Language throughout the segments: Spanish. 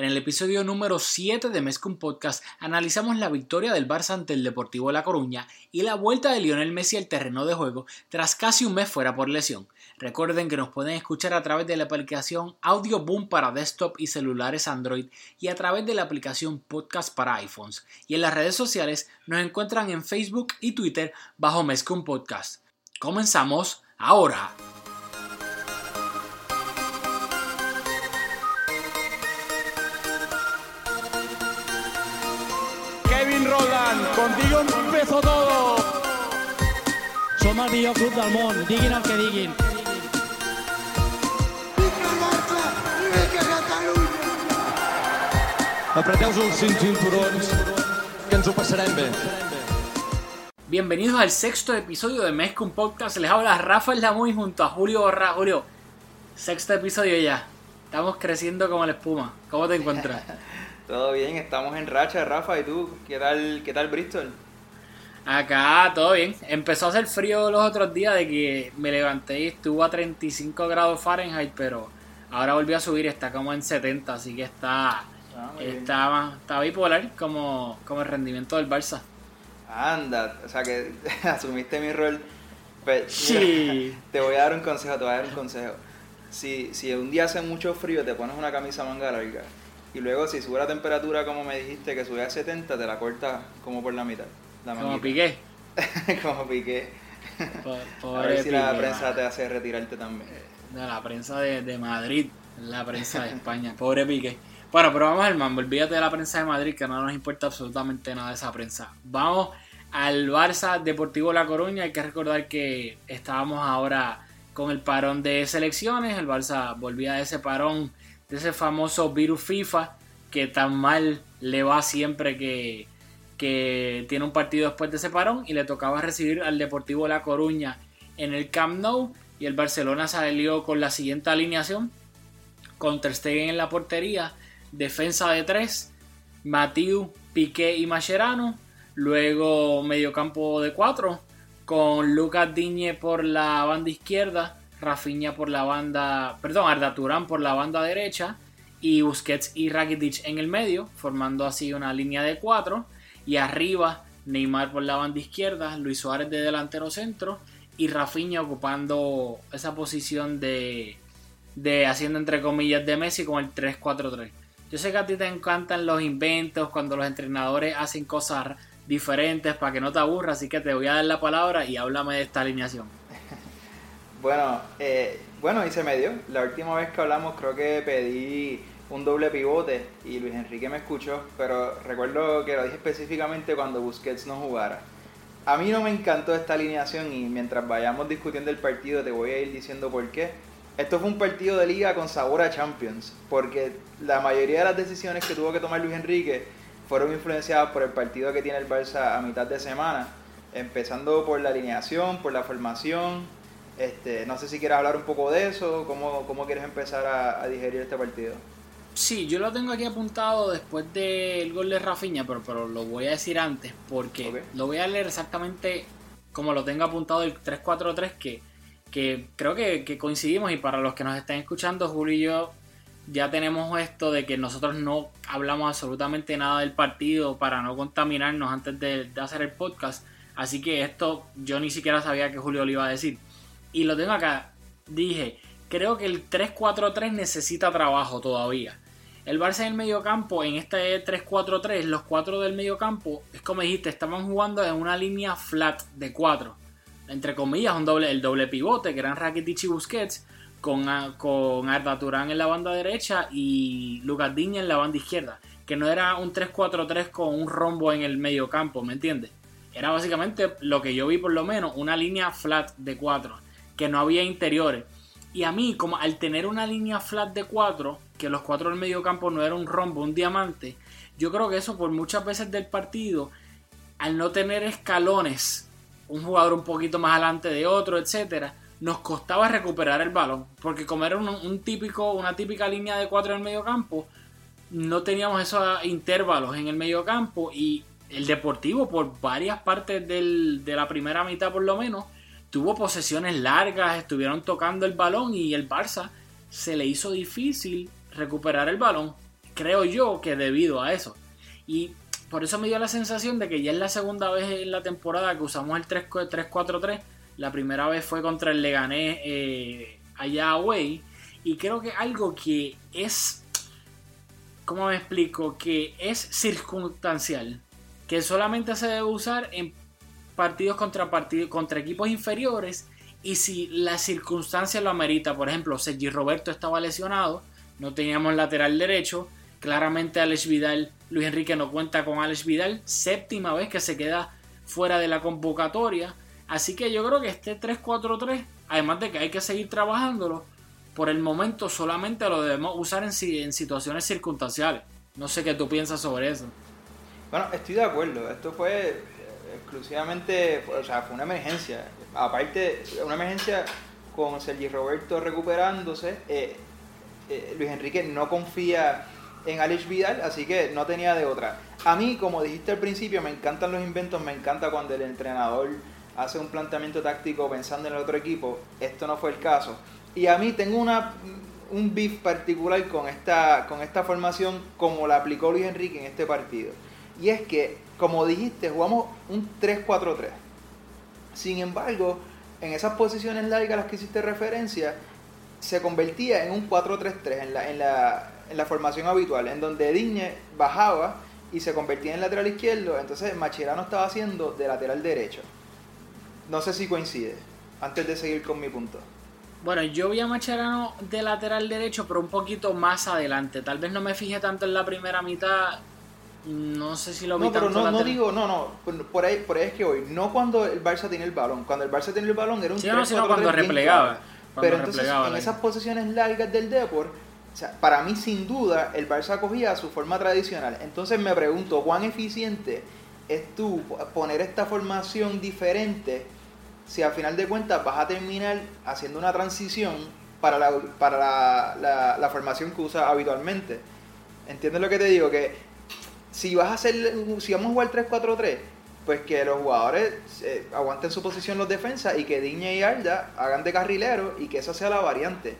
En el episodio número 7 de Mezcum Podcast analizamos la victoria del Barça ante el Deportivo La Coruña y la vuelta de Lionel Messi al terreno de juego tras casi un mes fuera por lesión. Recuerden que nos pueden escuchar a través de la aplicación Audio Boom para desktop y celulares Android y a través de la aplicación Podcast para iPhones. Y en las redes sociales nos encuentran en Facebook y Twitter bajo Mezcum Podcast. Comenzamos ahora. Kevin Roland, contigo empezó todo. Som el millor club del món, diguin el que diguin. Apreteu-vos els cinturons, que ens ho passarem bé. Bienvenidos al sexto episodio de Mezcum Podcast. Les habla Rafael Lamuy junto a Julio Borra. Julio, sexto episodio ya. Estamos creciendo como la espuma. ¿Cómo te encuentras? Todo bien, estamos en racha, Rafa. ¿Y tú? ¿Qué tal, qué tal Bristol? Acá todo bien. Empezó a hacer frío los otros días de que me levanté y estuvo a 35 grados Fahrenheit, pero ahora volvió a subir, está como en 70, así que está Ah, está, está bipolar como, como el rendimiento del Barça. Anda, o sea que asumiste mi rol. Pues, Sí. mira, te voy a dar un consejo, te voy a dar un consejo. Si, si un día hace mucho frío, te pones una camisa manga larga. Y luego, si sube la temperatura, como me dijiste, que sube a 70, te la cortas como por la mitad. La Como. Piqué. como piqué. Po- A ver si la prensa te hace retirarte también. de la prensa de, de Madrid, la prensa de España. Pobre Piqué. Bueno, pero vamos al mambo. Olvídate de la prensa de Madrid, que no nos importa absolutamente nada de esa prensa. Vamos al Barça Deportivo La Coruña. Hay que recordar que estábamos ahora con el parón de selecciones. El Barça volvía de ese parón, ese famoso virus FIFA, que tan mal le va siempre que, que tiene un partido después de ese parón. Y le tocaba recibir al Deportivo La Coruña en el Camp Nou. Y el Barcelona salió con la siguiente alineación. Con Ter Stegen en la portería. Defensa de tres. Matiu, Piqué y Mascherano. Luego mediocampo de cuatro. Con Lucas Diñe por la banda izquierda. Rafinha por la banda... Perdón, Arda Turán por la banda derecha. Y Busquets y Rakitic en el medio. Formando así una línea de cuatro. Y arriba Neymar por la banda izquierda. Luis Suárez de delantero centro y Rafinha ocupando esa posición de, de haciendo entre comillas de Messi con el 3-4-3. Yo sé que a ti te encantan los inventos cuando los entrenadores hacen cosas diferentes para que no te aburras, así que te voy a dar la palabra y háblame de esta alineación. Bueno, eh, bueno, y se me dio. La última vez que hablamos creo que pedí un doble pivote y Luis Enrique me escuchó, pero recuerdo que lo dije específicamente cuando Busquets no jugara. A mí no me encantó esta alineación y mientras vayamos discutiendo el partido te voy a ir diciendo por qué. Esto fue un partido de liga con sabor a Champions, porque la mayoría de las decisiones que tuvo que tomar Luis Enrique fueron influenciadas por el partido que tiene el Barça a mitad de semana, empezando por la alineación, por la formación. Este, no sé si quieres hablar un poco de eso, cómo, cómo quieres empezar a, a digerir este partido. Sí, yo lo tengo aquí apuntado después del gol de Rafinha, pero, pero lo voy a decir antes porque lo voy a leer exactamente como lo tengo apuntado el 3-4-3 que, que creo que, que coincidimos y para los que nos están escuchando, Julio y yo ya tenemos esto de que nosotros no hablamos absolutamente nada del partido para no contaminarnos antes de, de hacer el podcast. Así que esto yo ni siquiera sabía que Julio lo iba a decir. Y lo tengo acá. Dije, creo que el 3-4-3 necesita trabajo todavía. El Barça en el mediocampo, en este 3-4-3, los cuatro del mediocampo, es como dijiste, estaban jugando en una línea flat de 4. Entre comillas, un doble, el doble pivote, que eran Rakitic y Busquets, con, a- con Arda Turán en la banda derecha y Lucas Diña en la banda izquierda. Que no era un 3-4-3 con un rombo en el mediocampo, ¿me entiendes? Era básicamente lo que yo vi por lo menos, una línea flat de 4, que no había interiores. Y a mí, como al tener una línea flat de 4, que los cuatro del medio campo no era un rombo, un diamante, yo creo que eso por muchas veces del partido, al no tener escalones, un jugador un poquito más adelante de otro, etcétera, nos costaba recuperar el balón. Porque como era un, un típico, una típica línea de cuatro en el medio campo, no teníamos esos intervalos en el medio campo y el Deportivo por varias partes del, de la primera mitad por lo menos tuvo posesiones largas, estuvieron tocando el balón y el Barça se le hizo difícil recuperar el balón. Creo yo que debido a eso. Y por eso me dio la sensación de que ya es la segunda vez en la temporada que usamos el 3-4-3. La primera vez fue contra el Leganés eh, allá away. Y creo que algo que es, ¿cómo me explico? Que es circunstancial. Que solamente se debe usar en partidos contra, partidos, contra equipos inferiores. Y si la circunstancia lo amerita, por ejemplo, Sergi Roberto estaba lesionado, no teníamos lateral derecho, claramente Alex Vidal, Luis Enrique no cuenta con Alex Vidal, séptima vez que se queda fuera de la convocatoria. Así que yo creo que este 3-4-3, además de que hay que seguir trabajándolo, por el momento solamente lo debemos usar en, en situaciones circunstanciales. No sé qué tú piensas sobre eso. Bueno, estoy de acuerdo. Esto fue exclusivamente, o sea, fue una emergencia. Aparte, una emergencia con Sergi Roberto recuperándose. Eh, eh, Luis Enrique no confía en Alex Vidal, así que no tenía de otra. A mí, como dijiste al principio, me encantan los inventos, me encanta cuando el entrenador hace un planteamiento táctico pensando en el otro equipo. Esto no fue el caso. Y a mí tengo una, un beef particular con esta, con esta formación como la aplicó Luis Enrique en este partido. Y es que, como dijiste, jugamos un 3-4-3. Sin embargo, en esas posiciones largas a las que hiciste referencia, se convertía en un 4-3-3 en la, en, la, en la formación habitual, en donde Digne bajaba y se convertía en lateral izquierdo, entonces Machirano estaba haciendo de lateral derecho. No sé si coincide, antes de seguir con mi punto. Bueno, yo vi a Macherano de lateral derecho, pero un poquito más adelante. Tal vez no me fijé tanto en la primera mitad. No sé si lo vi No, pero tanto no, no digo, no, no, por ahí, por ahí es que voy. No cuando el Barça tiene el balón. Cuando el Barça tiene el balón era un Sí, no, sino 3-4-3 cuando replegaba, claro. cuando Pero entonces replegaba, en esas posiciones largas del Depor, o sea, para mí sin duda el Barça cogía su forma tradicional. Entonces me pregunto, ¿cuán eficiente es tú poner esta formación diferente si al final de cuentas vas a terminar haciendo una transición para la, para la, la- la formación que usas habitualmente? ¿Entiendes lo que te digo? Que si vas a hacer, si vamos a jugar 3-4-3, pues que los jugadores eh, aguanten su posición los defensas y que Diña y Arda hagan de carrilero y que esa sea la variante.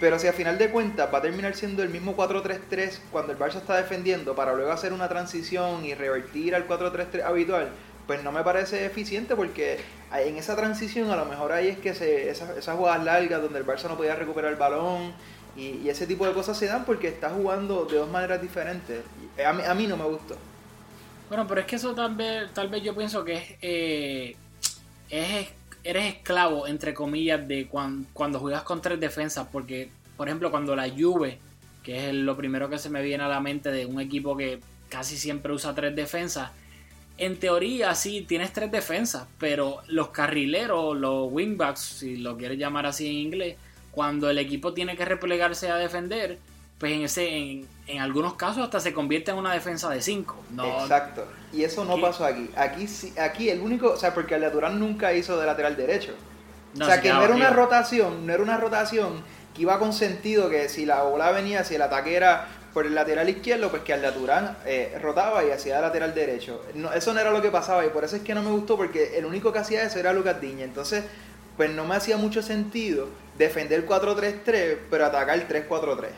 Pero si a final de cuentas va a terminar siendo el mismo 4-3-3 cuando el Barça está defendiendo para luego hacer una transición y revertir al 4-3-3 habitual, pues no me parece eficiente porque en esa transición a lo mejor ahí es que se, esas jugadas largas donde el Barça no podía recuperar el balón y, ese tipo de cosas se dan porque está jugando de dos maneras diferentes. A mí, no me gustó. Bueno, pero es que eso tal vez, tal vez yo pienso que es, eh, es eres esclavo, entre comillas, de cuan- cuando juegas con tres defensas, porque, por ejemplo, cuando la Juve, que es lo primero que se me viene a la mente de un equipo que casi siempre usa tres defensas, en teoría sí tienes tres defensas, pero los carrileros, los wingbacks, si lo quieres llamar así en inglés, cuando el equipo tiene que replegarse a defender, pues en ese en, en algunos casos hasta se convierte en una defensa de cinco. No, Exacto. Y eso no pasó aquí. Aquí sí, aquí el único, o sea, porque el Durán nunca hizo de lateral derecho. No, o sea, se que no era una rotación, no era una rotación que iba con sentido que si la bola venía, si el ataque era por el lateral izquierdo, pues que al Durán eh, rotaba y hacía lateral derecho. No, eso no era lo que pasaba y por eso es que no me gustó porque el único que hacía eso era Lucas Diña. Entonces, pues no me hacía mucho sentido defender 4-3-3, pero atacar 3-4-3.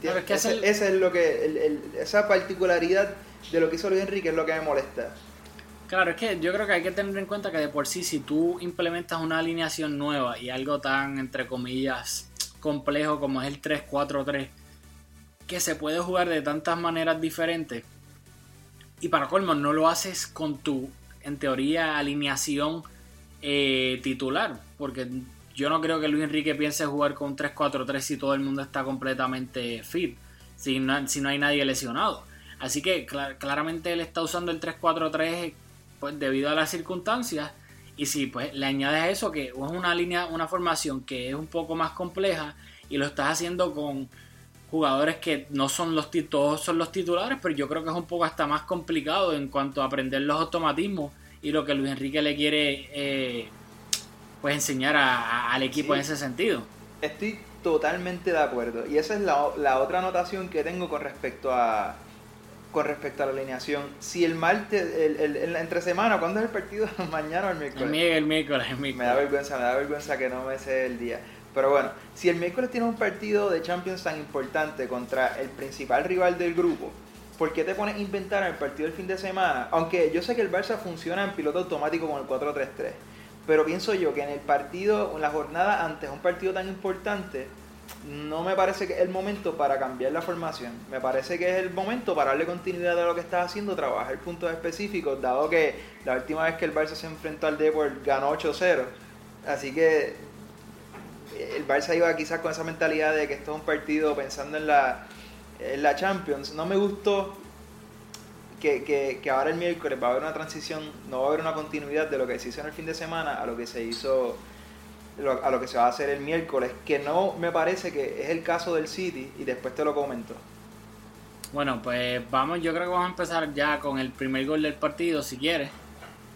Pero es que ese, es el- ese es lo que, el- el- esa particularidad de lo que hizo Luis Enrique es lo que me molesta. Claro, es que yo creo que hay que tener en cuenta que de por sí, si tú implementas una alineación nueva y algo tan, entre comillas, complejo como es el 3-4-3, que se puede jugar de tantas maneras diferentes, y para colmo no lo haces con tu, en teoría, alineación eh, titular, porque yo no creo que Luis Enrique piense jugar con 3-4-3 si todo el mundo está completamente fit, si no, si no hay nadie lesionado. Así que cla- claramente él está usando el 3-4-3 pues debido a las circunstancias y si pues le añades a eso que es una línea, una formación que es un poco más compleja y lo estás haciendo con, jugadores que no son los todos son los titulares, pero yo creo que es un poco hasta más complicado en cuanto a aprender los automatismos y lo que Luis Enrique le quiere eh, pues enseñar a- a- al equipo Sí. en ese sentido. Estoy totalmente de acuerdo. Y esa es la, la otra anotación que tengo con respecto a con respecto a la alineación. Si el martes, el, el- el- entre semana, ¿cuándo es el partido? ¿Mañana o el miércoles? El miércoles, el miércoles, Me da vergüenza, me da vergüenza que no me sé el día. Pero bueno, si el miércoles tiene un partido de Champions tan importante contra el principal rival del grupo, ¿por qué te pones a inventar el partido del fin de semana? Aunque yo sé que el Barça funciona en piloto automático con el 4-3-3. Pero pienso yo que en el partido, en la jornada antes, un partido tan importante, no me parece que es el momento para cambiar la formación. Me parece que es el momento para darle continuidad a lo que estás haciendo, trabajar puntos específicos, dado que la última vez que el Barça se enfrentó al Depor ganó 8-0. Así que el Barça iba quizás con esa mentalidad de que esto es un partido pensando en la, en la Champions. No me gustó que, que, que ahora el miércoles va a haber una transición, no va a haber una continuidad de lo que se hizo en el fin de semana a lo que se hizo, a lo que se va a hacer el miércoles, que no me parece que es el caso del City y después te lo comento. Bueno, pues vamos, yo creo que vamos a empezar ya con el primer gol del partido, si quieres.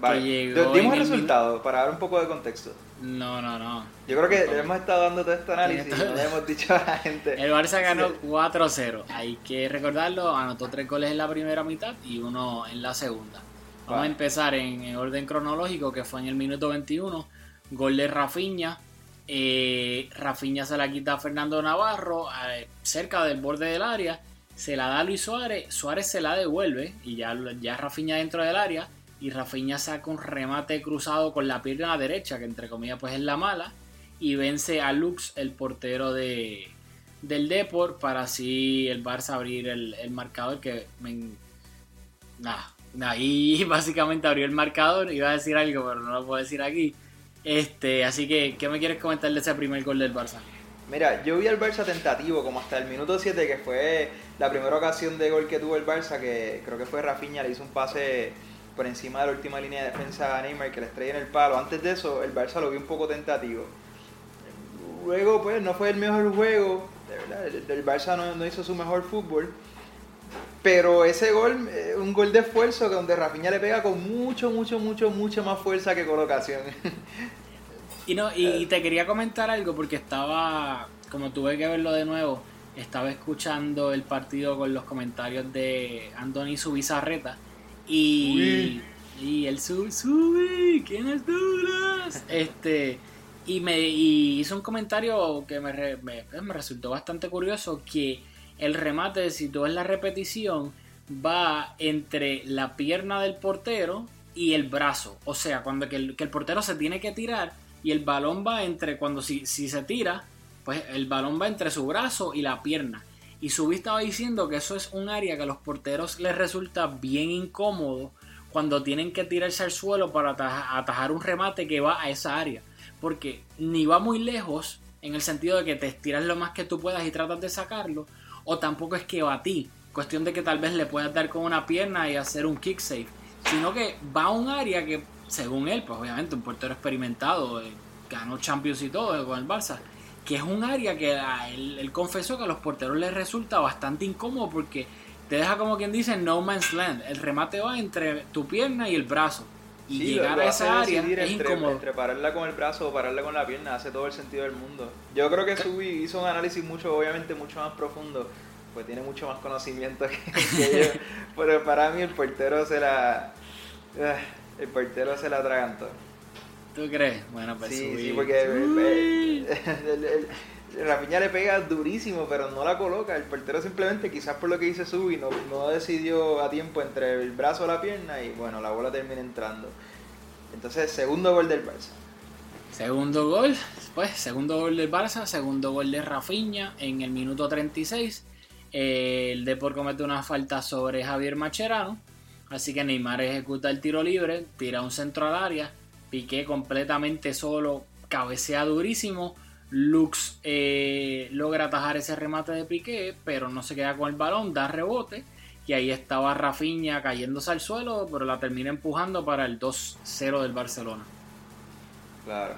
Vale, llegó dimos el resultado para dar un poco de contexto. No, no, no. Yo creo que No. hemos estado dando todo este análisis y no le hemos dicho a la gente. El Barça ganó Sí. 4-0. Hay que recordarlo, anotó tres goles en la primera mitad y uno en la segunda. Vamos Vale. a empezar en, en orden cronológico, que fue en el minuto 21. Gol de Rafinha. Eh, Rafinha se la quita a Fernando Navarro eh, cerca del borde del área. Se la da a Luis Suárez. Suárez se la devuelve y ya, ya Rafinha dentro del área. Y Rafinha saca un remate cruzado con la pierna derecha, que entre comillas pues es la mala. Y vence a Lux, el portero de, del Depor, para así el Barça abrir el, el marcador que me, Nada, ahí básicamente abrió el marcador, iba a decir algo, pero no lo puedo decir aquí. Este, así que, ¿qué me quieres comentar de ese primer gol del Barça? Mira, yo vi al Barça tentativo como hasta el minuto 7, que fue la primera ocasión de gol que tuvo el Barça, que creo que fue Rafinha, le hizo un pase por encima de la última línea de defensa a Neymar, que le estrella en el palo. Antes de eso, el Barça lo vi un poco tentativo. Luego, pues, no fue el mejor juego, de verdad, el, Barça no, no hizo su mejor fútbol. Pero ese gol, eh, un gol de esfuerzo que donde Rafinha le pega con mucho, mucho, mucho, mucho más fuerza que colocación. Y no, y, y te quería comentar algo porque estaba, como tuve que verlo de nuevo, estaba escuchando el partido con los comentarios de Andoni Subizarreta y, y el sub, Subi, ¿quién es Douglas? Este, y me y hizo un comentario que me, re- me, me resultó bastante curioso que el remate, si tú ves la repetición, va entre la pierna del portero y el brazo. O sea, cuando que el, que el portero se tiene que tirar y el balón va entre, cuando si, si se tira, pues el balón va entre su brazo y la pierna. Y Subi estaba diciendo que eso es un área que a los porteros les resulta bien incómodo cuando tienen que tirarse al suelo para ataja- atajar un remate que va a esa área. Porque ni va muy lejos en el sentido de que te estiras lo más que tú puedas y tratas de sacarlo, o tampoco es que va a ti. Cuestión de que tal vez le puedas dar con una pierna y hacer un kick save. Sino que va a un área que, según él, pues obviamente un portero experimentado, eh, ganó Champions y todo eh, con el Barça, que es un área que a él, él confesó que a los porteros les resulta bastante incómodo porque te deja como quien dice no man's land. El remate va entre tu pierna y el brazo. Y Sí, llegar lo a esa área es entre, incómodo. entre pararla con el brazo o pararla con la pierna hace todo el sentido del mundo. Yo creo que Subi hizo un análisis mucho, obviamente, mucho más profundo, pues tiene mucho más conocimiento que, que yo. Pero para mí el portero se la. ah, El portero se la atragantó. ¿Tú crees? Bueno, pues Sí, subí. sí, porque el, Uy. el- el- el Rafinha le pega durísimo, pero no la coloca. El portero simplemente, quizás por lo que dice Subi, no, no decidió a tiempo entre el brazo o la pierna y bueno, la bola termina entrando. Entonces, segundo gol del Barça. Segundo gol, pues, segundo gol del Barça, segundo gol de Rafinha en el minuto 36. Eh, el Depor comete una falta sobre Javier Macherano. Así que Neymar ejecuta el tiro libre, tira un centro al área. Piqué completamente solo, cabecea durísimo. Lux eh, logra atajar ese remate de Piqué, pero no se queda con el balón, da rebote. Y ahí estaba Rafinha cayéndose al suelo, pero la termina empujando para el 2-0 del Barcelona. Claro.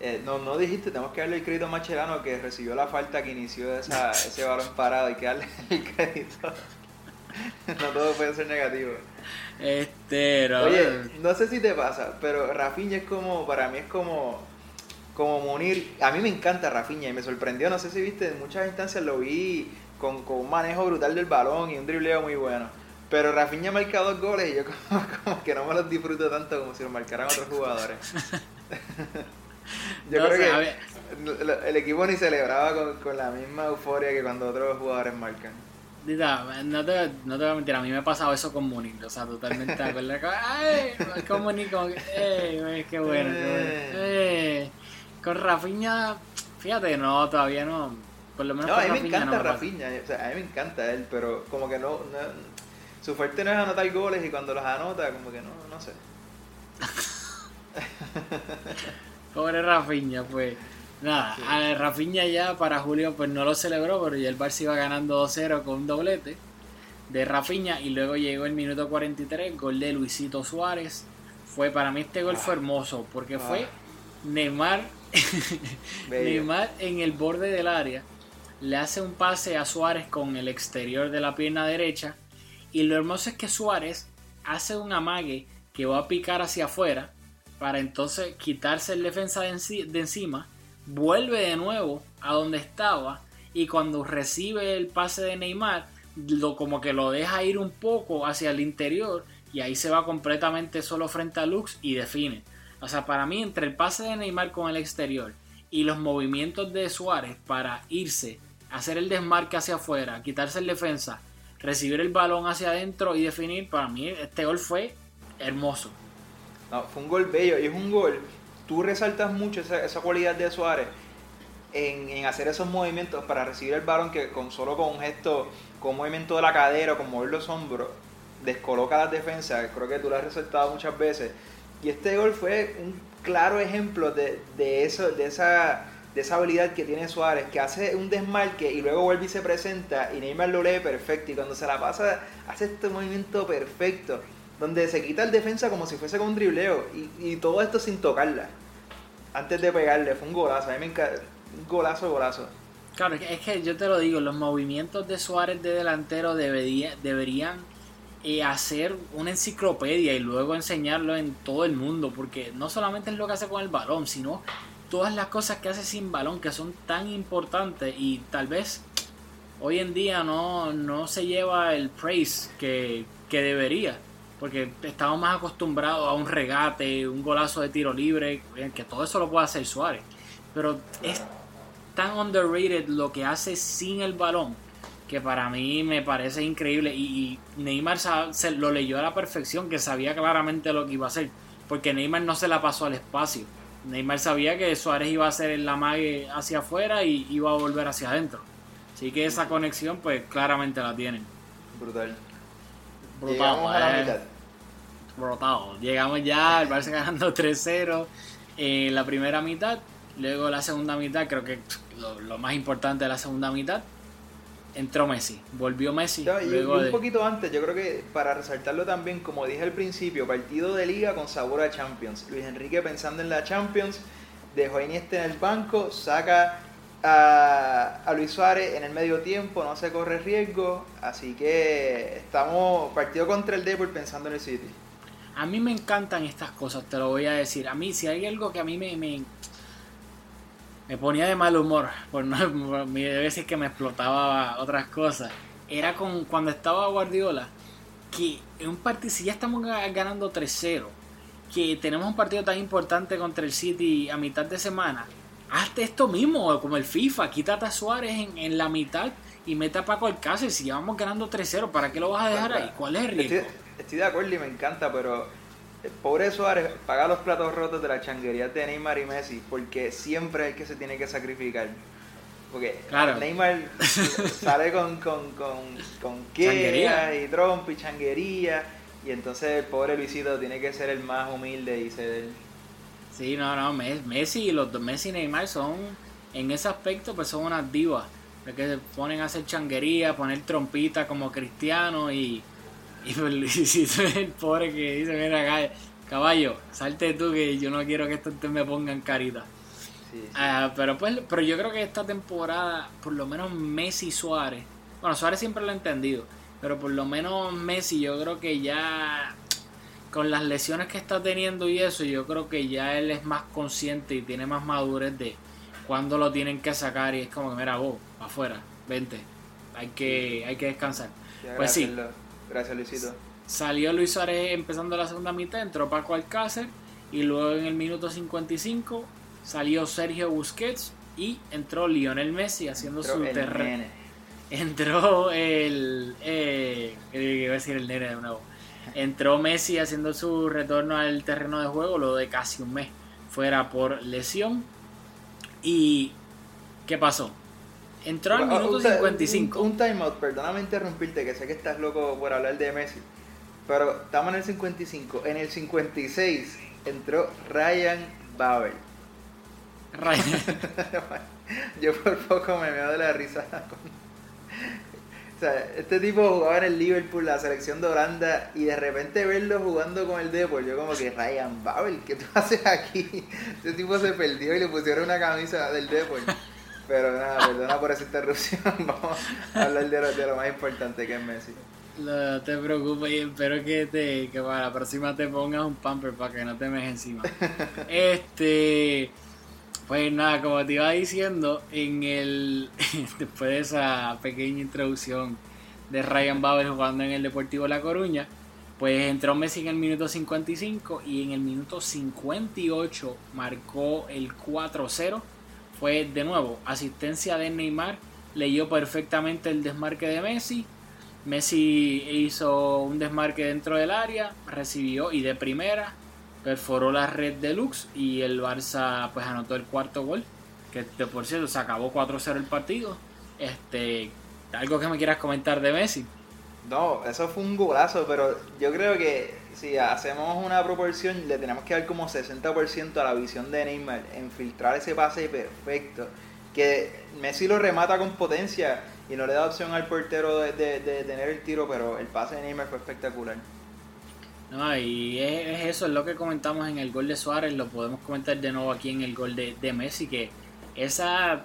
Eh, no, no dijiste, tenemos que darle el crédito a Macherano que recibió la falta que inició esa, ese balón parado. Hay que darle el crédito. no todo puede ser negativo. Este, no, Oye, no sé si te pasa, pero Rafinha es como, para mí es como, como Munir. A mí me encanta Rafinha y me sorprendió, no sé si viste, en muchas instancias lo vi con, con un manejo brutal del balón y un dribleo muy bueno. Pero Rafinha ha marcado dos goles y yo como, como que no me los disfruto tanto como si los marcaran otros jugadores. yo No creo que el equipo ni celebraba con, con la misma euforia que cuando otros jugadores marcan. Dita, no te, no te voy a mentir, a mí me ha pasado eso con Munich, o sea, totalmente de acuerdo. Ay, con Munich, como que, ey, güey, qué bueno, qué bueno. Eh, Con Rafinha, fíjate, no, todavía no. Por lo menos No, con a mí me Rafinha encanta no me pasa. Rafinha, o sea, a mí me encanta él, pero como que no, no- su fuerte no es anotar goles y cuando los anota, como que no, no sé. Pobre Rafinha, pues. Nada, a Rafinha ya para Julio pues no lo celebró, pero ya el Barça iba ganando 2-0 con un doblete de Rafinha y luego llegó el minuto 43, gol de Luisito Suárez. Fue para mí este gol fue hermoso porque fue Neymar Bello. Neymar en el borde del área le hace un pase a Suárez con el exterior de la pierna derecha y lo hermoso es que Suárez hace un amague que va a picar hacia afuera para entonces quitarse el defensa de, enci- de encima, vuelve de nuevo a donde estaba y cuando recibe el pase de Neymar, lo, como que lo deja ir un poco hacia el interior y ahí se va completamente solo frente a Lux y define. O sea, para mí entre el pase de Neymar con el exterior y los movimientos de Suárez para irse, hacer el desmarque hacia afuera, quitarse el defensa, recibir el balón hacia adentro y definir, para mí este gol fue hermoso. No, fue un gol bello y es un gol. Tú resaltas mucho esa, esa cualidad de Suárez en, en hacer esos movimientos para recibir el balón que con solo con un gesto, con un movimiento de la cadera, con mover los hombros, descoloca las defensas. Creo que tú lo has resaltado muchas veces. Y este gol fue un claro ejemplo de, de eso, de esa de esa habilidad que tiene Suárez, que hace un desmarque y luego vuelve y se presenta y Neymar lo lee perfecto y cuando se la pasa hace este movimiento perfecto, donde se quita el defensa como si fuese con un dribleo y, y todo esto sin tocarla. Antes de pegarle, fue un golazo, a mí me encanta, golazo, golazo. Claro, es que- yo te lo digo, los movimientos de Suárez de delantero debería- deberían eh, hacer una enciclopedia y luego enseñarlo en todo el mundo, porque no solamente es lo que hace con el balón, sino todas las cosas que hace sin balón que son tan importantes y tal vez hoy en día no, no se lleva el praise que, que debería, porque estamos más acostumbrados a un regate, un golazo de tiro libre, que todo eso lo puede hacer Suárez, pero es tan underrated lo que hace sin el balón que para mí me parece increíble. Y, Neymar lo leyó a la perfección que sabía claramente lo que iba a hacer porque Neymar no se la pasó al espacio. Neymar sabía que Suárez iba a hacer el amague hacia afuera y iba a volver hacia adentro. Así que esa conexión pues claramente la tienen. Brutal. A la mitad. Brotado. Llegamos ya, el Barça ganando 3-0 en la primera mitad. Luego la segunda mitad, creo que lo, lo más importante de la segunda mitad, entró Messi. Volvió Messi. No, y, y luego un de- poquito antes, yo creo que para resaltarlo también, como dije al principio, partido de liga con sabor a Champions. Luis Enrique pensando en la Champions, dejó a Iniesta en el banco, saca a, a Luis Suárez en el medio tiempo, no se corre riesgo, así que estamos partido contra el Depor pensando en el City. A mí me encantan estas cosas, te lo voy a decir. A mí, si hay algo que a mí me, me, me ponía de mal humor, por no de veces que me explotaba otras cosas, era con cuando estaba Guardiola, que en un partido, si ya estamos ga- ganando 3-0, que tenemos un partido tan importante contra el City a mitad de semana, hazte esto mismo, como el FIFA, quítate a Suárez en, en la mitad y mete a Paco Alcácer. Si ya vamos ganando 3-0, ¿para qué lo vas a dejar ahí? ¿Cuál es el riesgo? Estoy, estoy de acuerdo y me encanta, pero el pobre Suárez paga los platos rotos de la changuería de Neymar y Messi, porque siempre es el que se tiene que sacrificar. Porque Claro. Neymar sale con, con, con, con y trompa y changuería, y entonces el pobre Luisito tiene que ser el más humilde y ser... Sí, no, no, Me- Messi y los dos, Messi y Neymar son, en ese aspecto, pues son unas divas. De que se ponen a hacer changuería, poner trompita como cristiano y, y pues el pobre que dice, mira, ca- caballo, salte tú que yo no quiero que estos te me pongan carita. Sí, sí. Ah, pero pues, pero yo creo que esta temporada, por lo menos Messi Suárez, bueno, Suárez siempre lo ha entendido, pero por lo menos Messi yo creo que ya con las lesiones que está teniendo y eso, yo creo que ya él es más consciente y tiene más madurez de cuándo lo tienen que sacar y es como que mira vos, afuera, vente, hay que, hay que descansar. Pues sí. Gracias, Luisito. Salió Luis Suárez empezando la segunda mitad, entró Paco Alcácer y luego en el minuto 55 salió Sergio Busquets y entró Lionel Messi haciendo Entró su terreno. Entró el, eh, eh, iba a decir el nene de nuevo. Entró Messi haciendo su retorno al terreno de juego luego de casi un mes fuera por lesión. ¿Y qué pasó? Entró al Ah, minuto un ti- 55. Un, un timeout, perdóname interrumpirte, que sé que estás loco por hablar de Messi. Pero estamos en el 55. En el 56 entró Ryan Babel. Ryan- Yo por poco me veo de la risa. con- sea, este tipo jugaba en el Liverpool, la selección de Holanda, y de repente verlo jugando con el Depor, yo como que Ryan Babel, ¿qué tú haces aquí? Este tipo se perdió y le pusieron una camisa del Depor. Pero nada, perdona por esa interrupción. Vamos a hablar de lo, de lo más importante que es Messi. No te preocupes y espero que te que para la próxima te pongas un pamper para que no te mejes encima. Este, pues nada, como te iba diciendo, en el después de esa pequeña introducción de Ryan Babel jugando en el Deportivo La Coruña, pues entró Messi en el minuto 55 y en el minuto 58 marcó el 4-0. Fue de nuevo asistencia de Neymar, leyó perfectamente el desmarque de Messi. Messi hizo un desmarque dentro del área, recibió y de primera perforó la red de Lux y el Barça pues anotó el cuarto gol, que de por cierto se acabó 4-0 el partido. Este, algo que me quieras comentar de Messi. No, eso fue un golazo, pero yo creo que si hacemos una proporción, le tenemos que dar como 60% a la visión de Neymar en filtrar ese pase perfecto. Que Messi lo remata con potencia y no le da opción al portero de, de- de tener el tiro, pero el pase de Neymar fue espectacular. No, y es, es eso, es lo que comentamos en el gol de Suárez, lo podemos comentar de nuevo aquí en el gol de, de Messi, que esa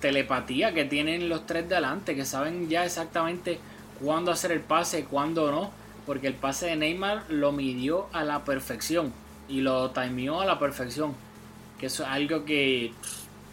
telepatía que tienen los tres delante, que saben ya exactamente cuándo hacer el pase, cuándo no, porque el pase de Neymar lo midió a la perfección y lo timeó a la perfección, que eso es algo que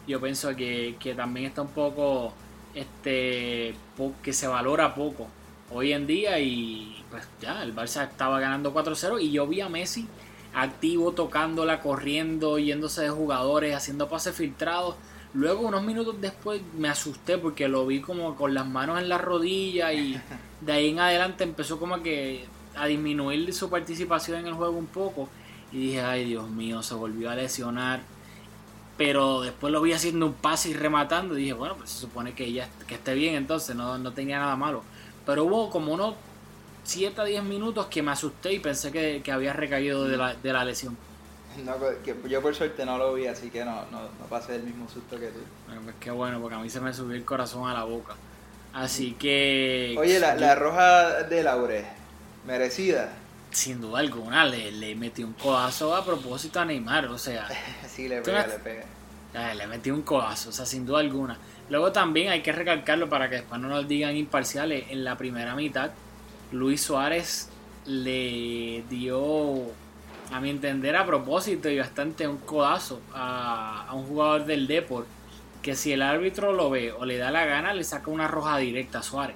yo pienso que, que también está un poco, este, que se valora poco hoy en día y pues ya el Barça estaba ganando 4-0 y yo vi a Messi activo tocándola, corriendo, yéndose de jugadores, haciendo pases filtrados. Luego unos minutos después me asusté porque lo vi como con las manos en la rodilla y de ahí en adelante empezó como que a disminuir su participación en el juego un poco y dije, ay Dios mío, se volvió a lesionar. Pero después lo vi haciendo un pase y rematando y dije, bueno, pues se supone que ya que esté bien entonces, no, no tenía nada malo. Pero hubo como unos 7 a 10 minutos que me asusté y pensé que, que había recaído de la, de la lesión. No, que yo por suerte no lo vi, así que no, no, no pasé el mismo susto que tú. Bueno, pues qué bueno, porque a mí se me subió el corazón a la boca. Así que... Oye, la, la roja de Laure, merecida. Sin duda alguna, le, le metí un codazo a propósito a Neymar, o sea... Sí, le pega, le pega. Le metí un codazo, o sea, sin duda alguna. Luego también hay que recalcarlo para que después no nos digan imparciales. En la primera mitad, Luis Suárez le dio, a mi entender, a propósito y bastante un codazo a, a un jugador del Depor. Que si el árbitro lo ve o le da la gana, le saca una roja directa a Suárez.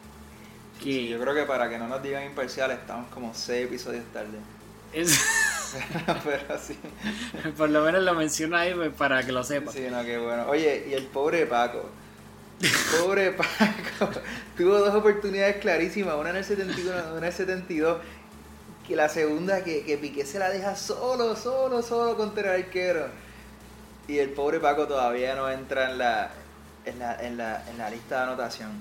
Que Sí, yo creo que para que no nos digan imparciales, estamos como seis episodios tarde. es- Pero sí. por lo menos lo menciono ahí pues, para que lo sepa. Sí, no, qué bueno. Oye, y el pobre Paco. Pobre Paco. Tuvo dos oportunidades clarísimas, una en el 71, una en el 72. Que la segunda que, que Piqué se la deja solo, solo, solo contra el arquero. Y el pobre Paco todavía no entra en la, en la, en la, en la lista de anotación.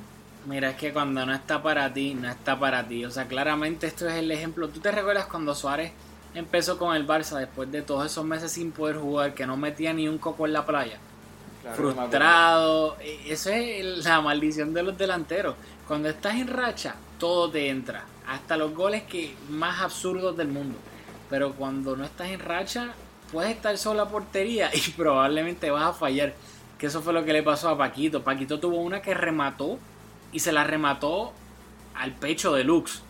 Mira, es que cuando no está para ti, no está para ti. O sea, claramente esto es el ejemplo. ¿Tú te recuerdas cuando Suárez empezó con el Barça después de todos esos meses sin poder jugar, que no metía ni un coco en la playa? Frustrado. Eh, Eso es la maldición de los delanteros. Cuando estás en racha, todo te entra. Hasta los goles que más absurdos del mundo. Pero cuando no estás en racha, puedes estar solo a portería y probablemente vas a fallar. Que eso fue lo que le pasó a Paquito. Paquito tuvo una que remató y se la remató al pecho de Lux.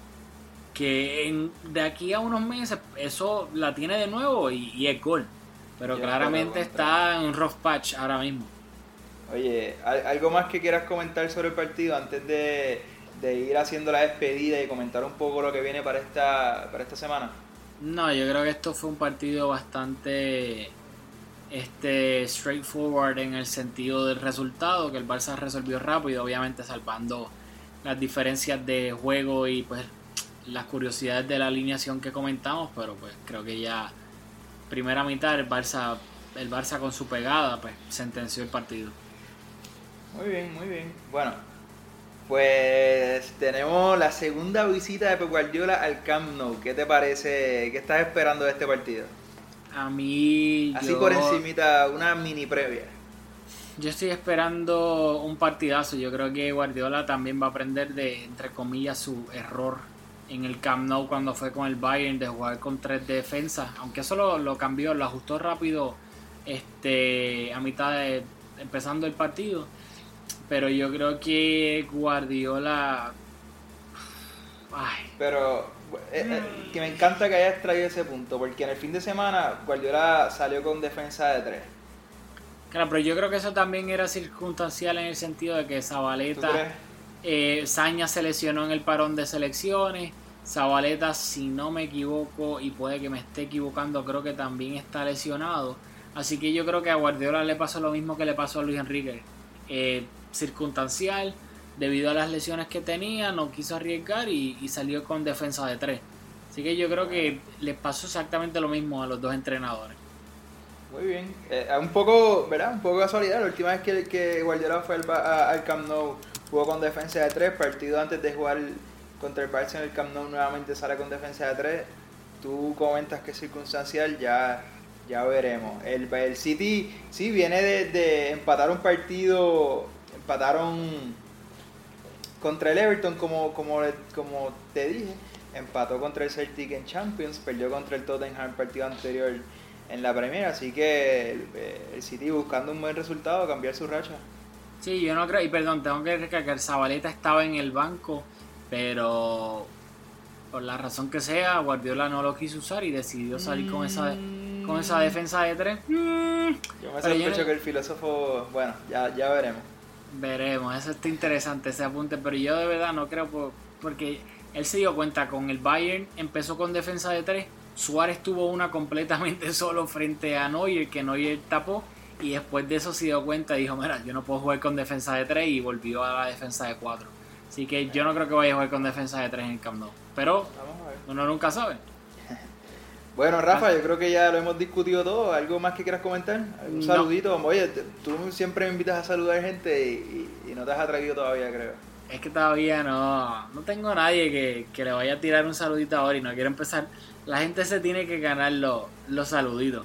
Que de aquí a unos meses eso la tiene de nuevo y es gol. Pero Y claramente es está en un rough patch ahora mismo. Oye, ¿al- ¿algo más que quieras comentar sobre el partido antes de, de ir haciendo la despedida y comentar un poco lo que viene para esta, para esta semana? No, yo creo que esto fue un partido bastante este straightforward en el sentido del resultado, que el Barça resolvió rápido, obviamente salvando las diferencias de juego y pues las curiosidades de la alineación que comentamos, pero pues creo que ya primera mitad el Barça el Barça con su pegada pues sentenció el partido. Muy bien, muy bien. Bueno, pues tenemos la segunda visita de Pep Guardiola al Camp Nou. ¿Qué te parece? ¿Qué estás esperando de este partido? A mí Así yo- por encimita, una mini previa. Yo estoy esperando un partidazo. Yo creo que Guardiola también va a aprender de, entre comillas, su error en el Camp Nou cuando fue con el Bayern de jugar con tres defensas. Aunque eso lo, lo cambió, lo ajustó rápido este, a mitad de empezando el partido. Pero yo creo que Guardiola... Ay, Pero eh, eh, que me encanta que hayas traído ese punto, porque en el fin de semana Guardiola salió con defensa de tres. claro, pero yo creo que eso también era circunstancial en el sentido de que ¿Tú Zabaleta... Eh, Saña se lesionó en el parón de selecciones. Zabaleta, si no me equivoco, y puede que me esté equivocando, creo que también está lesionado. Así que yo creo que a Guardiola le pasó lo mismo que le pasó a Luis Enrique. Eh, circunstancial, debido a las lesiones que tenía, no quiso arriesgar y, salió con defensa de tres. Así que yo creo que les pasó exactamente lo mismo a los dos entrenadores. Muy bien. Eh, un poco, ¿verdad? Un poco casualidad. La última vez que, que Guardiola fue al, a- al Camp Nou jugó con defensa de tres. Partido antes de jugar contra el Barça en el Camp Nou nuevamente sale con defensa de tres. Tú comentas que es circunstancial, ya, ya veremos. El, el City sí viene de, de empatar un partido, empataron contra el Everton como, como, como te dije. Empató contra el Celtic en Champions, perdió contra el Tottenham el partido anterior en la Premier, así que el, el City buscando un buen resultado, cambiar su racha. Sí, yo no creo, y perdón, tengo que recalcar, Zabaleta estaba en el banco, pero por la razón que sea, Guardiola no lo quiso usar y decidió salir con esa con esa defensa de tres. Mm, Yo me yo sospecho que el filósofo, bueno, ya, ya veremos. veremos, eso está interesante ese apunte, pero yo de verdad no creo por- porque él se dio cuenta con el Bayern, empezó con defensa de tres, Suárez tuvo una completamente solo frente a Neuer, que Neuer tapó, y después de eso se dio cuenta y dijo, mira, yo no puedo jugar con defensa de tres y volvió a la defensa de cuatro. Así que yo no creo que vaya a jugar con defensa de tres en el Camp Nou. Pero uno nunca sabe. Bueno, Rafa, yo creo que ya lo hemos discutido todo. ¿Algo más que quieras comentar? ¿Un No. saludito? Oye, tú siempre me invitas a saludar gente y, no te has atrevido todavía, creo. Es que todavía no, no tengo nadie que, que le vaya a tirar un saludito ahora y no quiero empezar. La gente se tiene que ganar los, los saluditos,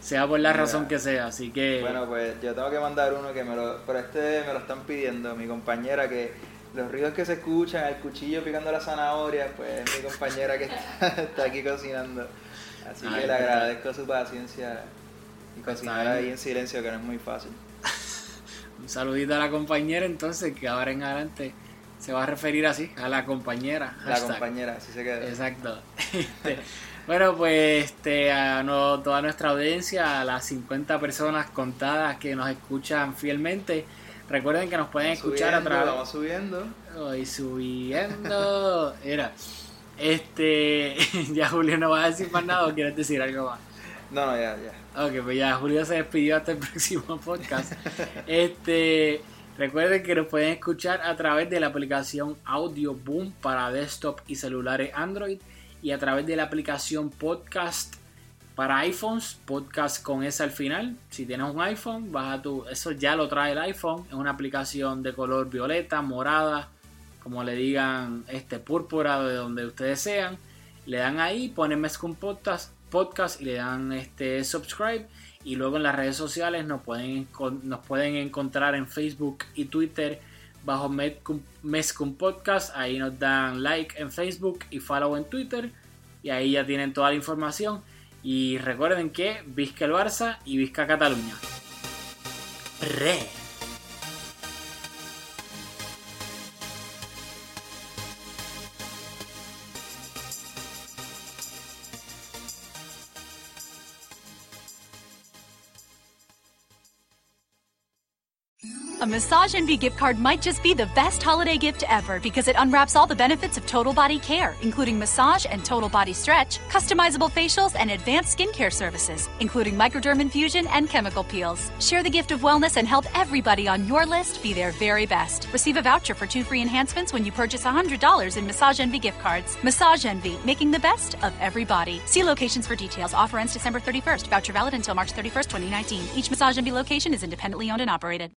sea por la Mira. razón que sea. Así que Bueno, pues yo tengo que mandar uno que me lo, pero este me lo están pidiendo, mi compañera, que los ruidos que se escuchan, el cuchillo picando las zanahorias, pues es mi compañera que está, está aquí cocinando. Así Ay, que le agradezco su paciencia y Pues, cocinar ahí en silencio, que no es muy fácil. un saludito a la compañera entonces, que ahora en adelante se va a referir así, a la compañera. La hashtag. compañera, así se queda. Exacto. Este, bueno, pues este, a no- toda nuestra audiencia, a las 50 personas contadas que nos escuchan fielmente, recuerden que nos pueden Vamos escuchar a través... Vamos subiendo. Hoy subiendo. Era. Este. Ya Julio no va a decir más nada o quieres decir algo más. No, no, ya, ya. Ok, pues ya Julio se despidió hasta el próximo podcast. Este. Recuerden que nos pueden escuchar a través de la aplicación Audio Boom para desktop y celulares Android y a través de la aplicación Podcast para iPhones, podcast con S al final. Si tienes un iPhone, baja tu, eso ya lo trae el iPhone. Es una aplicación de color violeta, morada, como le digan, este púrpura de donde ustedes sean. Le dan ahí, ponen Mezcum Podcast, podcast y le dan este subscribe. Y luego en las redes sociales nos pueden, nos pueden encontrar en Facebook y Twitter bajo Mezcum Podcast. Ahí nos dan like en Facebook y follow en Twitter. Y ahí ya tienen toda la información. Y recuerden que Vizca el Barça y Vizca Cataluña. Re. Massage Envy gift card might just be the best holiday gift ever because it unwraps all the benefits of total body care, including massage and total body stretch, customizable facials, and advanced skincare services, including microderm infusion and chemical peels. Share the gift of wellness and help everybody on your list be their very best. Receive a voucher for two free enhancements when you purchase $100 in Massage Envy gift cards. Massage Envy, making the best of every body. See locations for details. Offer ends December 31st. Voucher valid until March 31st, 2019. Each Massage Envy location is independently owned and operated.